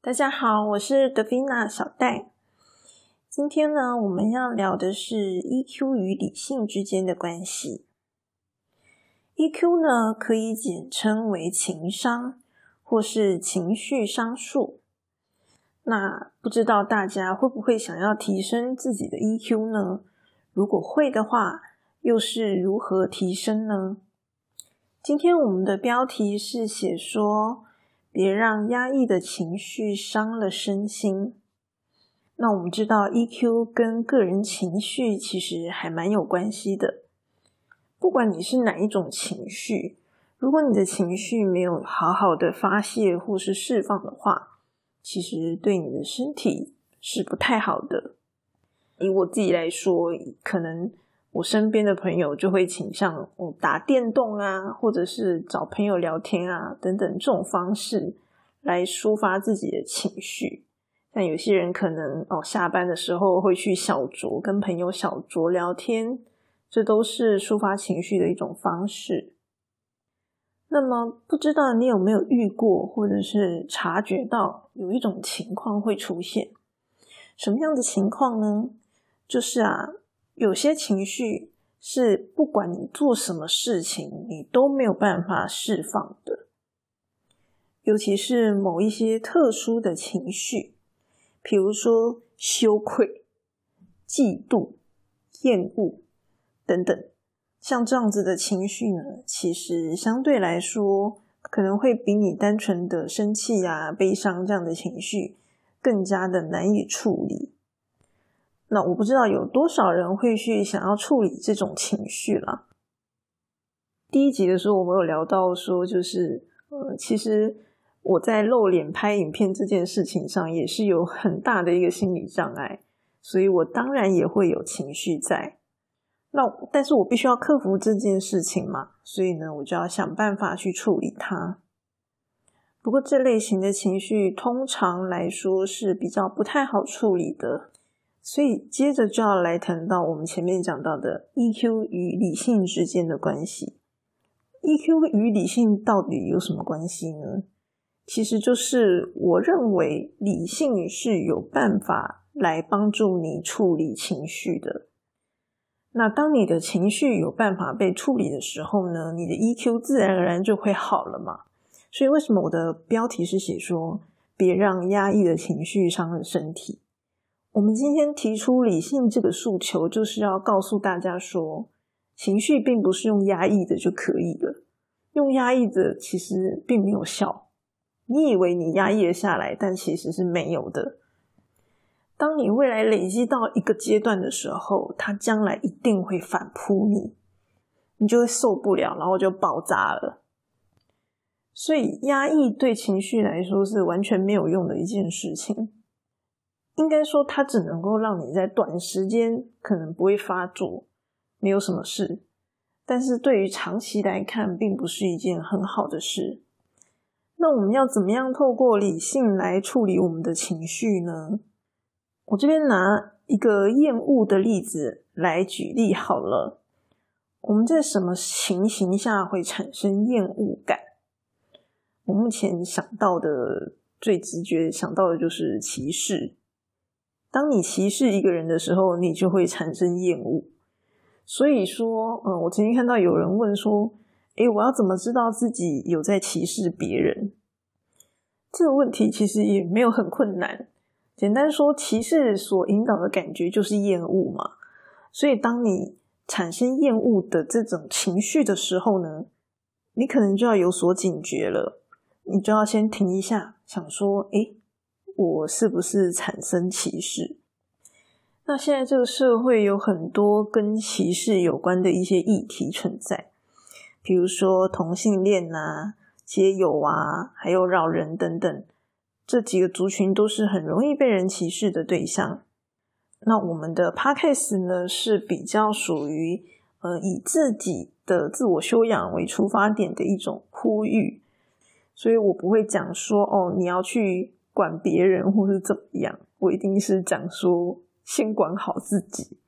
大家好，我是德菲娜小戴。今天呢，我们要聊的是 EQ 与理性之间的关系。EQ 呢，可以简称为情商，或是情绪商数。那不知道大家会不会想要提升自己的 EQ 呢？如果会的话，又是如何提升呢？今天我们的标题是写说，别让压抑的情绪伤了身心。那我们知道，EQ 跟个人情绪其实还蛮有关系的。不管你是哪一种情绪，如果你的情绪没有好好的发泄或是释放的话，其实对你的身体是不太好的。以我自己来说，可能我身边的朋友就会倾向哦打电动啊，或者是找朋友聊天啊等等这种方式来抒发自己的情绪。但有些人可能哦下班的时候会去小酌，跟朋友小酌聊天。这都是抒发情绪的一种方式。那么，不知道你有没有遇过，或者是察觉到有一种情况会出现？什么样的情况呢？就是啊，有些情绪是不管你做什么事情，你都没有办法释放的。尤其是某一些特殊的情绪，比如说羞愧、嫉妒、厌恶。等等，像这样子的情绪呢，其实相对来说，可能会比你单纯的生气啊、悲伤这样的情绪更加的难以处理。那我不知道有多少人会去想要处理这种情绪了。第一集的时候，我们有聊到说，就是呃，其实我在露脸拍影片这件事情上，也是有很大的一个心理障碍，所以我当然也会有情绪在。那但是我必须要克服这件事情嘛，所以呢，我就要想办法去处理它。不过这类型的情绪通常来说是比较不太好处理的，所以接着就要来谈到我们前面讲到的 EQ 与理性之间的关系。EQ 与理性到底有什么关系呢？其实就是我认为理性是有办法来帮助你处理情绪的。那当你的情绪有办法被处理的时候呢，你的 EQ 自然而然就会好了嘛。所以为什么我的标题是写说别让压抑的情绪伤了身体？我们今天提出理性这个诉求，就是要告诉大家说，情绪并不是用压抑的就可以了，用压抑的其实并没有效。你以为你压抑了下来，但其实是没有的。当你未来累积到一个阶段的时候，它将来一定会反扑你，你就会受不了，然后就爆炸了。所以，压抑对情绪来说是完全没有用的一件事情。应该说，它只能够让你在短时间可能不会发作，没有什么事。但是对于长期来看，并不是一件很好的事。那我们要怎么样透过理性来处理我们的情绪呢？我这边拿一个厌恶的例子来举例好了。我们在什么情形下会产生厌恶感？我目前想到的最直觉想到的就是歧视。当你歧视一个人的时候，你就会产生厌恶。所以说，嗯，我曾经看到有人问说：“诶，我要怎么知道自己有在歧视别人？”这个问题其实也没有很困难。简单说，歧视所引导的感觉就是厌恶嘛。所以，当你产生厌恶的这种情绪的时候呢，你可能就要有所警觉了。你就要先停一下，想说：诶，我是不是产生歧视？那现在这个社会有很多跟歧视有关的一些议题存在，比如说同性恋啊、街友啊，还有老人等等。这几个族群都是很容易被人歧视的对象。那我们的 podcast 呢是比较属于呃以自己的自我修养为出发点的一种呼吁，所以我不会讲说哦你要去管别人或是怎么样，我一定是讲说先管好自己。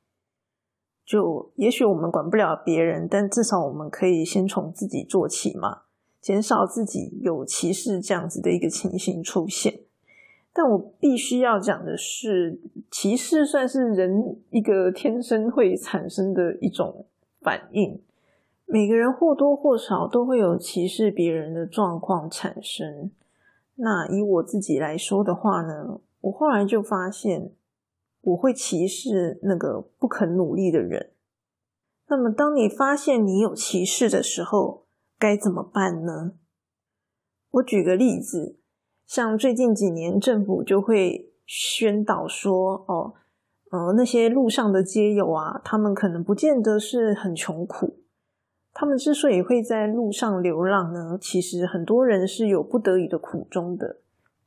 就也许我们管不了别人，但至少我们可以先从自己做起嘛。减少自己有歧视这样子的一个情形出现，但我必须要讲的是，歧视算是人一个天生会产生的一种反应。每个人或多或少都会有歧视别人的状况产生。那以我自己来说的话呢，我后来就发现，我会歧视那个不肯努力的人。那么，当你发现你有歧视的时候，该怎么办呢？我举个例子，像最近几年，政府就会宣导说，哦，呃，那些路上的街友啊，他们可能不见得是很穷苦。他们之所以会在路上流浪呢，其实很多人是有不得已的苦衷的，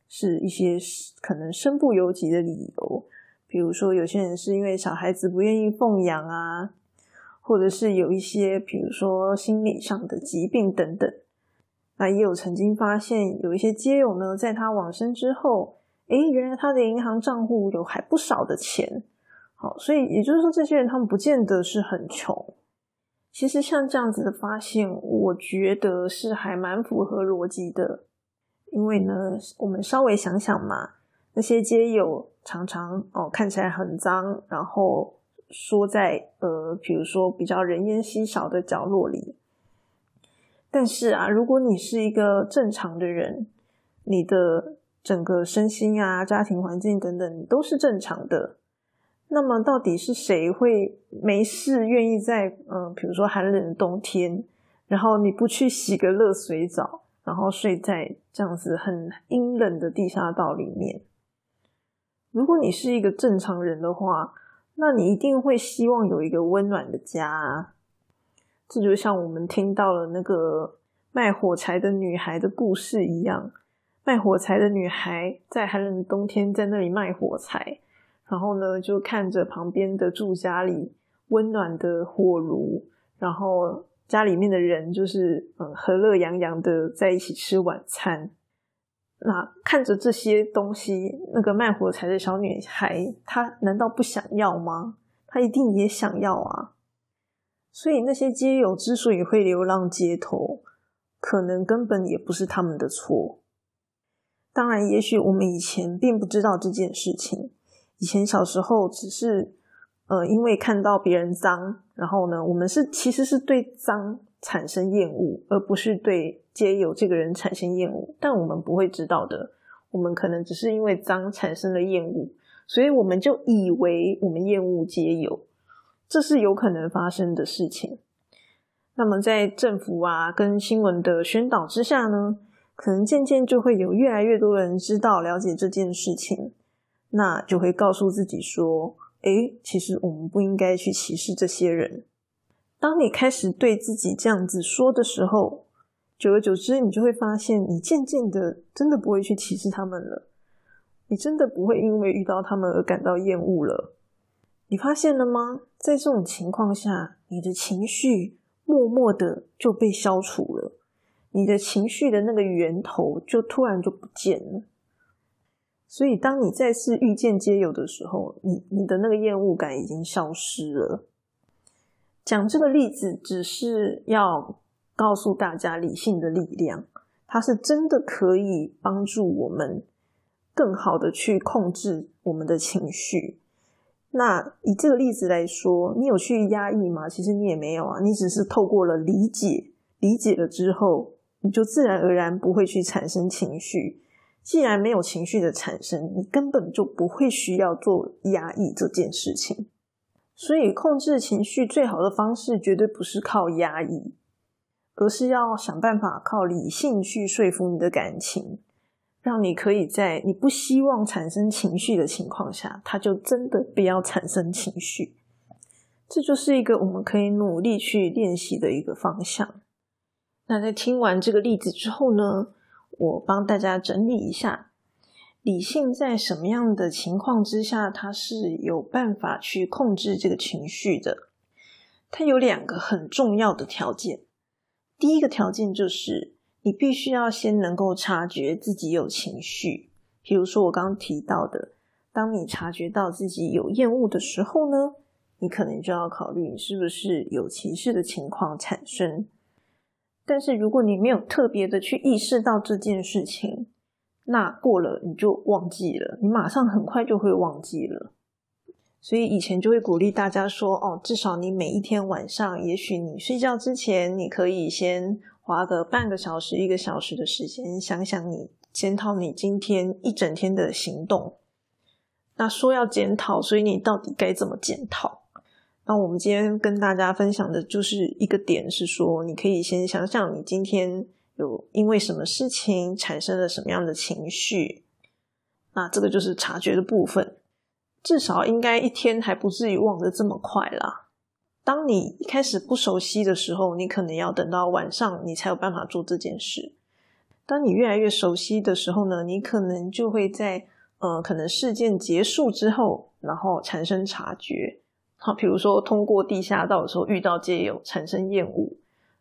是一些可能身不由己的理由。比如说，有些人是因为小孩子不愿意奉养啊，或者是有一些，比如说心理上的疾病等等。那也有曾经发现，有一些街友呢，在他往生之后，诶，原来他的银行账户有还不少的钱。好，所以也就是说，这些人他们不见得是很穷。其实像这样子的发现，我觉得是还蛮符合逻辑的。因为呢，我们稍微想想嘛，那些街友常常哦看起来很脏，然后说在呃，比如说比较人烟稀少的角落里。但是啊，如果你是一个正常的人，你的整个身心啊、家庭环境等等都是正常的。那么，到底是谁会没事愿意在嗯，比如说寒冷的冬天，然后你不去洗个热水澡，然后睡在这样子很阴冷的地下道里面？如果你是一个正常人的话，那你一定会希望有一个温暖的家。这就像我们听到了那个卖火柴的女孩的故事一样，卖火柴的女孩在寒冷的冬天在那里卖火柴。然后呢，就看着旁边的住家里温暖的火炉，然后家里面的人就是嗯和乐洋洋的在一起吃晚餐。那看着这些东西，那个卖火柴的小女孩，她难道不想要吗？她一定也想要啊。所以那些街友之所以会流浪街头，可能根本也不是他们的错。当然，也许我们以前并不知道这件事情。以前小时候只是，呃，因为看到别人脏，然后呢，我们是其实是对脏产生厌恶，而不是对街友这个人产生厌恶。但我们不会知道的，我们可能只是因为脏产生了厌恶，所以我们就以为我们厌恶街友，这是有可能发生的事情。那么在政府啊跟新闻的宣导之下呢，可能渐渐就会有越来越多人知道了解这件事情。那就会告诉自己说：“诶，其实我们不应该去歧视这些人。”当你开始对自己这样子说的时候，久而久之，你就会发现，你渐渐的真的不会去歧视他们了。你真的不会因为遇到他们而感到厌恶了。你发现了吗？在这种情况下，你的情绪默默的就被消除了，你的情绪的那个源头就突然就不见了。所以，当你再次遇见街友的时候，你你的那个厌恶感已经消失了。讲这个例子，只是要告诉大家，理性的力量，它是真的可以帮助我们更好的去控制我们的情绪。那以这个例子来说，你有去压抑吗？其实你也没有啊，你只是透过了理解，理解了之后，你就自然而然不会去产生情绪。既然没有情绪的产生，你根本就不会需要做压抑这件事情。所以，控制情绪最好的方式绝对不是靠压抑，而是要想办法靠理性去说服你的感情，让你可以在你不希望产生情绪的情况下，它就真的不要产生情绪。这就是一个我们可以努力去练习的一个方向。那在听完这个例子之后呢？我帮大家整理一下，理性在什么样的情况之下，它是有办法去控制这个情绪的。它有两个很重要的条件。第一个条件就是，你必须要先能够察觉自己有情绪。比如说我刚刚提到的，当你察觉到自己有厌恶的时候呢，你可能就要考虑你是不是有歧视的情况产生。但是如果你没有特别的去意识到这件事情，那过了你就忘记了，你马上很快就会忘记了。所以以前就会鼓励大家说：“哦，至少你每一天晚上，也许你睡觉之前，你可以先花个半个小时、一个小时的时间，想想你检讨你今天一整天的行动。那说要检讨，所以你到底该怎么检讨？那我们今天跟大家分享的就是一个点，是说你可以先想想你今天有因为什么事情产生了什么样的情绪。那这个就是察觉的部分。”至少应该一天还不至于忘得这么快啦。当你一开始不熟悉的时候，你可能要等到晚上你才有办法做这件事。当你越来越熟悉的时候呢，你可能就会在呃，可能事件结束之后，然后产生察觉。好，比如说通过地下道的时候遇到街友，产生厌恶，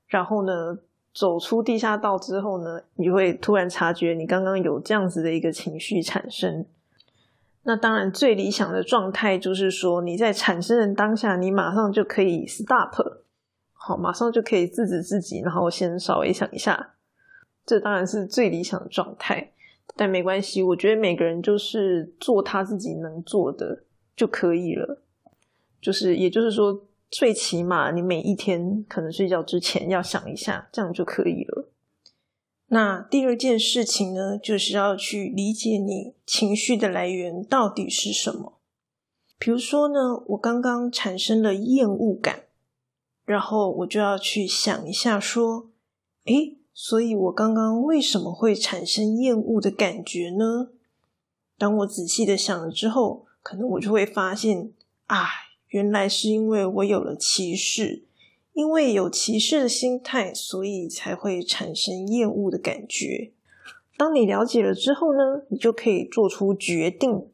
然后呢，走出地下道之后呢，你会突然察觉你刚刚有这样子的一个情绪产生。那当然，最理想的状态就是说，你在产生的当下，你马上就可以 stop，好，马上就可以制止自己，然后先稍微想一下，这当然是最理想的状态。但没关系，我觉得每个人就是做他自己能做的就可以了。就是，也就是说，最起码你每一天可能睡觉之前要想一下，这样就可以了。那第二件事情呢，就是要去理解你情绪的来源到底是什么。比如说呢，我刚刚产生了厌恶感，然后我就要去想一下，说，诶，所以我刚刚为什么会产生厌恶的感觉呢？当我仔细的想了之后，可能我就会发现，啊，原来是因为我有了歧视。因为有歧视的心态，所以才会产生厌恶的感觉。当你了解了之后呢，你就可以做出决定，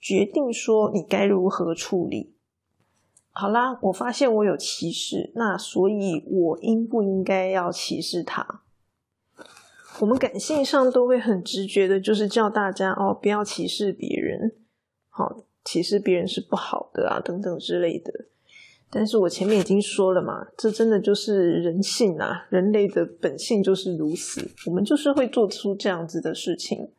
决定说你该如何处理。好啦，我发现我有歧视，那所以我应不应该要歧视他？我们感性上都会很直觉的，就是叫大家哦，不要歧视别人，好，歧视别人是不好的啊，等等之类的。但是我前面已经说了嘛，这真的就是人性啊，人类的本性就是如此，我们就是会做出这样子的事情。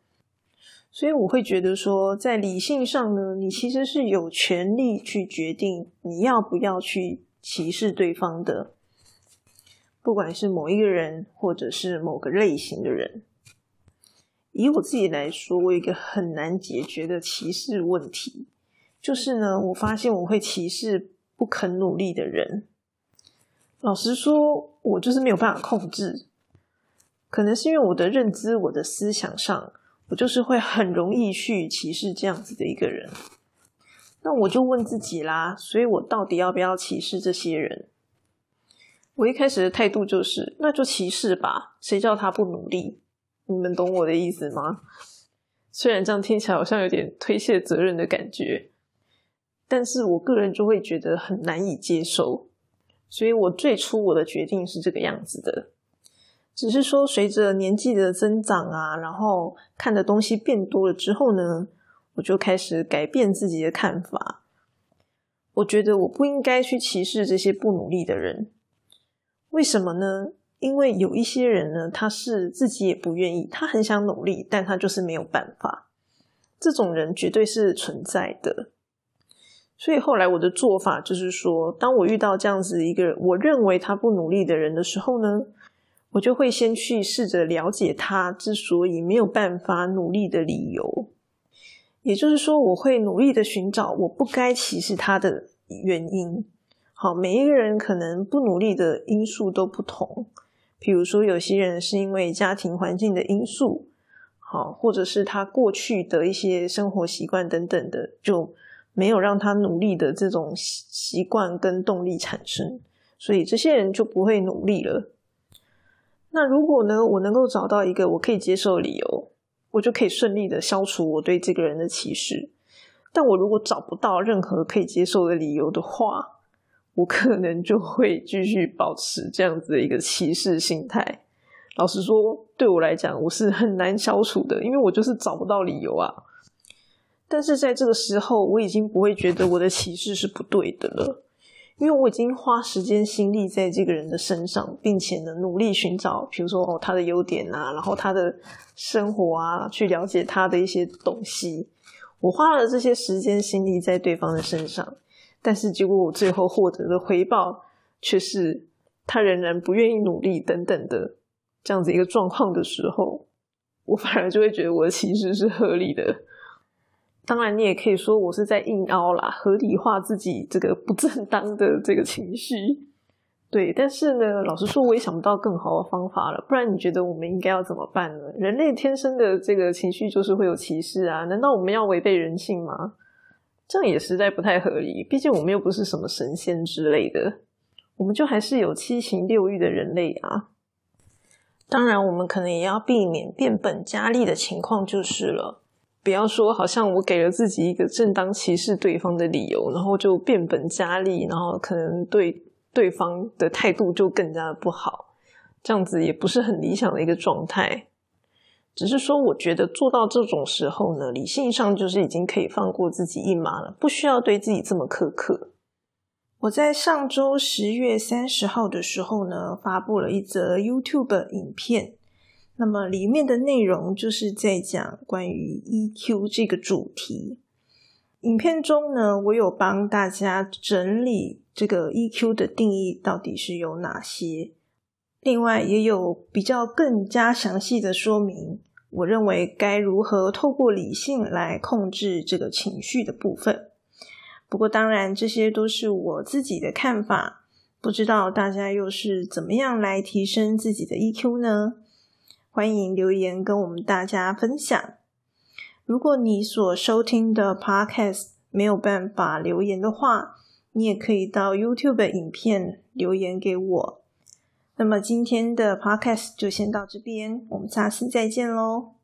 所以我会觉得说，在理性上呢，你其实是有权利去决定你要不要去歧视对方的，不管是某一个人，或者是某个类型的人。以我自己来说，我有一个很难解决的歧视问题，就是呢，我发现我会歧视。不肯努力的人，老实说，我就是没有办法控制。可能是因为我的认知、我的思想上，我就是会很容易去歧视这样子的一个人。那我就问自己啦，所以我到底要不要歧视这些人？我一开始的态度就是，那就歧视吧，谁叫他不努力？你们懂我的意思吗？虽然这样听起来好像有点推卸责任的感觉。但是我个人就会觉得很难以接受，所以我最初我的决定是这个样子的，只是说随着年纪的增长啊，然后看的东西变多了之后呢，我就开始改变自己的看法。我觉得我不应该去歧视这些不努力的人，为什么呢？因为有一些人呢，他是自己也不愿意，他很想努力，但他就是没有办法。这种人绝对是存在的。所以后来我的做法就是说，当我遇到这样子一个我认为他不努力的人的时候呢，我就会先去试着了解他之所以没有办法努力的理由。也就是说，我会努力的寻找我不该歧视他的原因。好，每一个人可能不努力的因素都不同，比如说有些人是因为家庭环境的因素，好，或者是他过去的一些生活习惯等等的，就。没有让他努力的这种习惯跟动力产生，所以这些人就不会努力了。那如果呢，我能够找到一个我可以接受的理由，我就可以顺利的消除我对这个人的歧视。但我如果找不到任何可以接受的理由的话，我可能就会继续保持这样子的一个歧视心态。老实说，对我来讲，我是很难消除的，因为我就是找不到理由啊。但是在这个时候，我已经不会觉得我的歧视是不对的了，因为我已经花时间心力在这个人的身上，并且呢努力寻找，比如说哦他的优点啊，然后他的生活啊，去了解他的一些东西。我花了这些时间心力在对方的身上，但是结果我最后获得的回报却是他仍然不愿意努力等等的这样子一个状况的时候，我反而就会觉得我的歧视是合理的。当然，你也可以说我是在硬凹啦，合理化自己这个不正当的这个情绪。对，但是呢，老实说，我也想不到更好的方法了。不然，你觉得我们应该要怎么办呢？人类天生的这个情绪就是会有歧视啊？难道我们要违背人性吗？这样也实在不太合理。毕竟我们又不是什么神仙之类的，我们就还是有七情六欲的人类啊。当然，我们可能也要避免变本加厉的情况就是了。不要说，好像我给了自己一个正当歧视对方的理由，然后就变本加厉，然后可能对对方的态度就更加的不好，这样子也不是很理想的一个状态。只是说，我觉得做到这种时候呢，理性上就是已经可以放过自己一马了，不需要对自己这么苛刻。我在上周十月三十号的时候呢，发布了一则 YouTube 影片。那么里面的内容就是在讲关于 EQ 这个主题。影片中呢，我有帮大家整理这个 EQ 的定义到底是有哪些，另外也有比较更加详细的说明，我认为该如何透过理性来控制这个情绪的部分。不过当然这些都是我自己的看法，不知道大家又是怎么样来提升自己的 EQ 呢？欢迎留言跟我们大家分享。如果你所收听的 Podcast 没有办法留言的话，你也可以到 YouTube 影片留言给我。那么今天的 Podcast 就先到这边，我们下次再见喽。